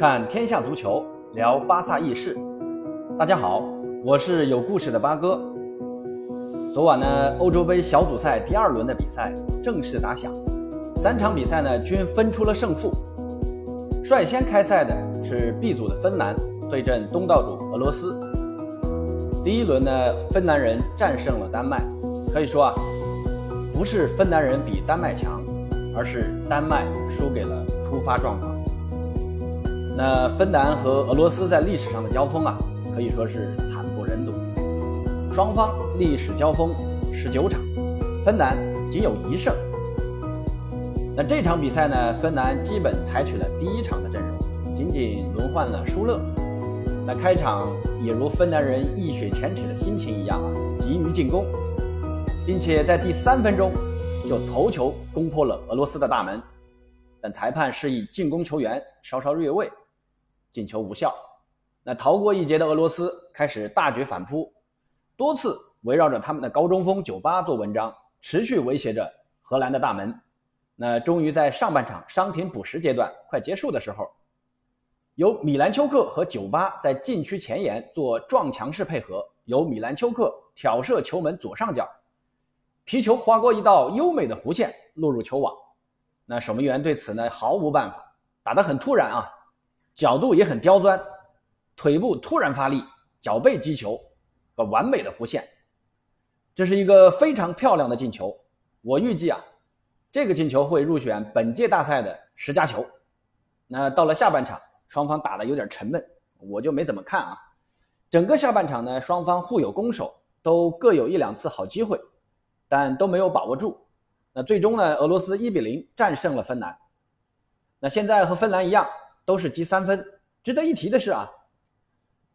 看天下足球，聊巴萨轶事。大家好，我是有故事的八哥。昨晚呢，欧洲杯小组赛第二轮的比赛正式打响，三场比赛呢均分出了胜负。率先开赛的是 B 组的芬兰对阵东道主俄罗斯。第一轮呢，芬兰人战胜了丹麦，可以说啊，不是芬兰人比丹麦强，而是丹麦输给了突发状况。那芬兰和俄罗斯在历史上的交锋啊，可以说是惨不忍睹。双方历史交锋十九场，芬兰仅有一胜。那这场比赛呢，芬兰基本采取了第一场的阵容，仅仅轮换了舒勒。那开场也如芬兰人一雪前耻的心情一样啊，急于进攻，并且在第三分钟就头球攻破了俄罗斯的大门，但裁判示意进攻球员稍稍越位。进球无效，那逃过一劫的俄罗斯开始大举反扑，多次围绕着他们的高中锋九八做文章，持续威胁着荷兰的大门。那终于在上半场伤停补时阶段快结束的时候，由米兰丘克和九八在禁区前沿做撞墙式配合，由米兰丘克挑射球门左上角，皮球划过一道优美的弧线落入球网。那守门员对此呢毫无办法，打得很突然啊。角度也很刁钻，腿部突然发力，脚背击球，和完美的弧线，这是一个非常漂亮的进球。我预计啊，这个进球会入选本届大赛的十佳球。那到了下半场，双方打的有点沉闷，我就没怎么看啊。整个下半场呢，双方互有攻守，都各有一两次好机会，但都没有把握住。那最终呢，俄罗斯一比零战胜了芬兰。那现在和芬兰一样。都是积三分。值得一提的是啊，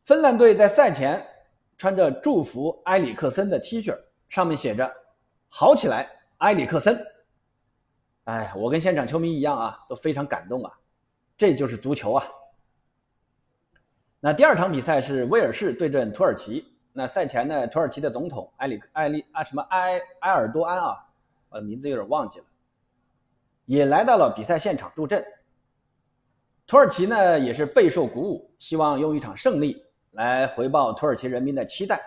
芬兰队在赛前穿着祝福埃里克森的 T 恤，上面写着“好起来，埃里克森”。哎，我跟现场球迷一样啊，都非常感动啊。这就是足球啊。那第二场比赛是威尔士对阵土耳其。那赛前呢，土耳其的总统埃里埃利啊什么埃埃尔多安啊，呃名字有点忘记了，也来到了比赛现场助阵。土耳其呢也是备受鼓舞，希望用一场胜利来回报土耳其人民的期待。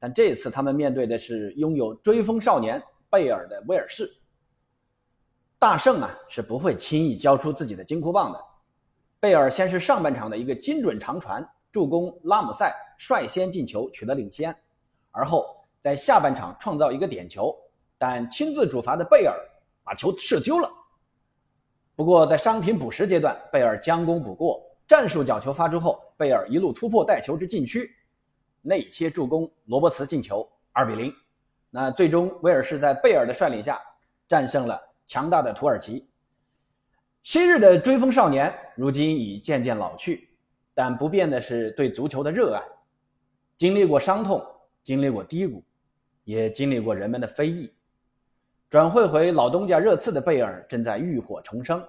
但这次他们面对的是拥有追风少年贝尔的威尔士。大圣啊是不会轻易交出自己的金箍棒的。贝尔先是上半场的一个精准长传助攻拉姆塞率先进球取得领先，而后在下半场创造一个点球，但亲自主罚的贝尔把球射丢了。不过，在伤停补时阶段，贝尔将功补过，战术角球发出后，贝尔一路突破带球至禁区，内切助攻罗伯茨进球，二比零。那最终，威尔士在贝尔的率领下战胜了强大的土耳其。昔日的追风少年，如今已渐渐老去，但不变的是对足球的热爱。经历过伤痛，经历过低谷，也经历过人们的非议。转会回老东家热刺的贝尔正在浴火重生，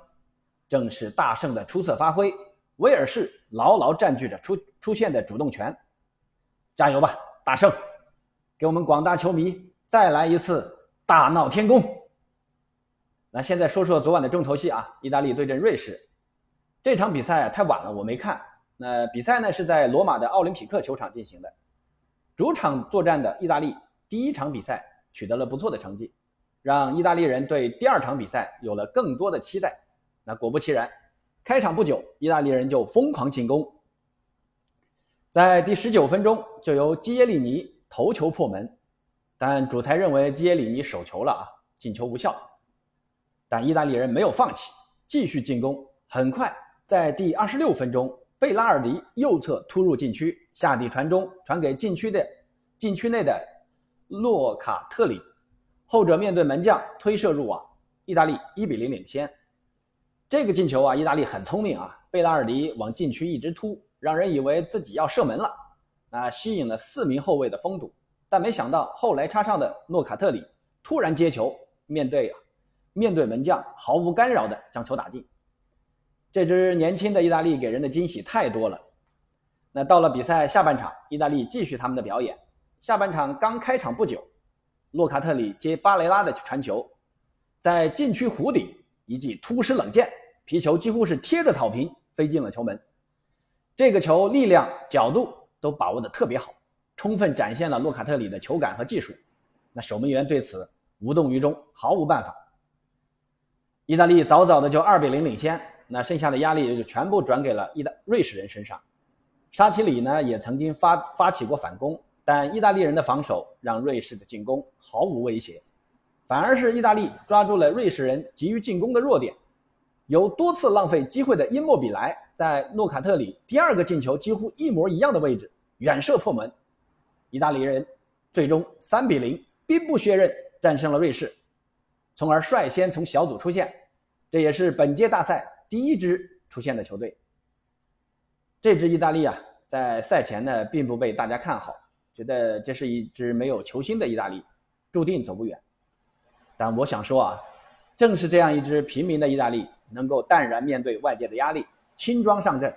正是大胜的出色发挥，威尔士牢牢占据着出出线的主动权。加油吧，大圣！给我们广大球迷再来一次大闹天宫。那现在说说昨晚的重头戏啊，意大利对阵瑞士这场比赛太晚了，我没看。那比赛呢是在罗马的奥林匹克球场进行的，主场作战的意大利第一场比赛取得了不错的成绩。让意大利人对第二场比赛有了更多的期待。那果不其然，开场不久，意大利人就疯狂进攻，在第十九分钟就由基耶利尼头球破门，但主裁认为基耶利尼手球了啊，进球无效。但意大利人没有放弃，继续进攻。很快，在第二十六分钟，贝拉尔迪右侧突入禁区，下底传中，传给禁区的禁区内的洛卡特里。后者面对门将推射入网，意大利一比零领先。这个进球啊，意大利很聪明啊，贝拉尔迪往禁区一直突，让人以为自己要射门了，啊，吸引了四名后卫的封堵。但没想到后来插上的诺卡特里突然接球，面对啊，面对门将毫无干扰的将球打进。这支年轻的意大利给人的惊喜太多了。那到了比赛下半场，意大利继续他们的表演。下半场刚开场不久。洛卡特里接巴雷拉的传球，在禁区弧顶一记突施冷箭，皮球几乎是贴着草坪飞进了球门。这个球力量、角度都把握的特别好，充分展现了洛卡特里的球感和技术。那守门员对此无动于衷，毫无办法。意大利早早的就二比零领先，那剩下的压力也就全部转给了意大瑞士人身上。沙奇里呢也曾经发发起过反攻，但意大利人的防守让瑞士的进攻毫无威胁，反而是意大利抓住了瑞士人急于进攻的弱点，有多次浪费机会的因莫比莱在诺卡特里第二个进球几乎一模一样的位置远射破门，意大利人最终三比零兵不血刃战胜了瑞士，从而率先从小组出线，这也是本届大赛第一支出线的球队。这支意大利啊，在赛前呢，并不被大家看好，觉得这是一支没有球星的意大利，注定走不远。但我想说啊，正是这样一支平民的意大利，能够淡然面对外界的压力，轻装上阵。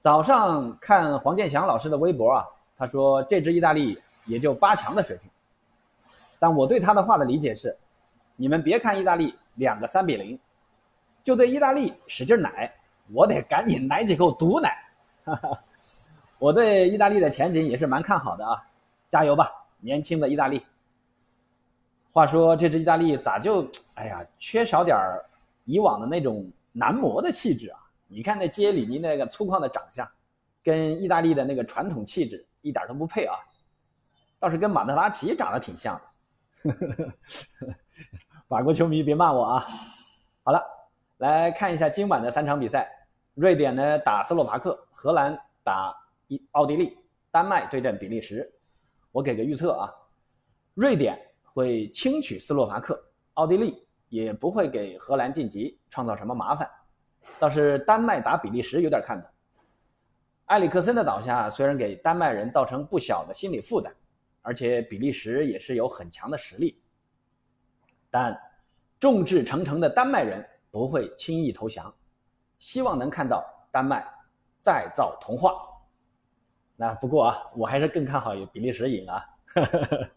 早上看黄健翔老师的微博啊，他说这支意大利也就八强的水平。但我对他的话的理解是，你们别看意大利两个三比零，就对意大利使劲奶，我得赶紧奶几口毒奶。哈哈，我对意大利的前景也是蛮看好的啊，加油吧，年轻的意大利。话说这支意大利咋就哎呀，缺少点以往的那种男模的气质啊？你看那基耶里尼那个粗犷的长相，跟意大利的那个传统气质一点都不配啊，倒是跟马特拉齐长得挺像的。法国球迷别骂我啊！好了，来看一下今晚的三场比赛。瑞典呢打斯洛伐克，荷兰打一奥地利，丹麦对阵比利时。我给个预测啊，瑞典会轻取斯洛伐克，奥地利也不会给荷兰晋级创造什么麻烦。倒是丹麦打比利时有点看头。埃里克森的倒下虽然给丹麦人造成不小的心理负担，而且比利时也是有很强的实力，但众志成城的丹麦人不会轻易投降。希望能看到丹麦再造童话。那不过啊，我还是更看好有比利时赢啊。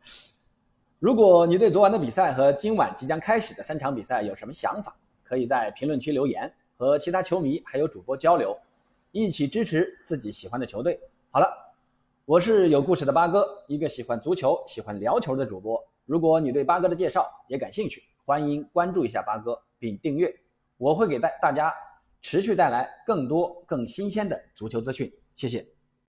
如果你对昨晚的比赛和今晚即将开始的三场比赛有什么想法，可以在评论区留言，和其他球迷还有主播交流，一起支持自己喜欢的球队。好了，我是有故事的八哥，一个喜欢足球、喜欢聊球的主播。如果你对八哥的介绍也感兴趣，欢迎关注一下八哥并订阅，我会给带大家。持续带来更多更新鲜的足球资讯，谢谢。